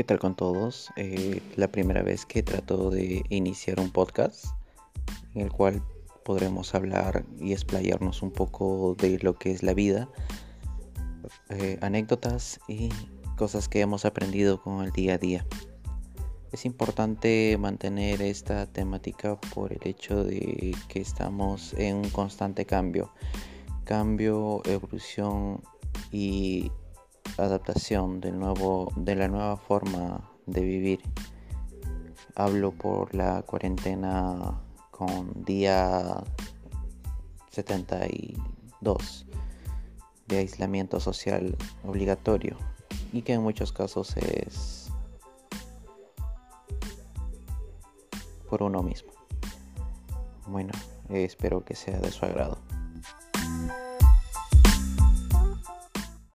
¿Qué tal con todos? Eh, la primera vez que trato de iniciar un podcast en el cual podremos hablar y explayarnos un poco de lo que es la vida, eh, anécdotas y cosas que hemos aprendido con el día a día. Es importante mantener esta temática por el hecho de que estamos en un constante cambio, cambio, evolución y adaptación del nuevo, de la nueva forma de vivir. Hablo por la cuarentena con día 72 de aislamiento social obligatorio y que en muchos casos es por uno mismo. Bueno, espero que sea de su agrado.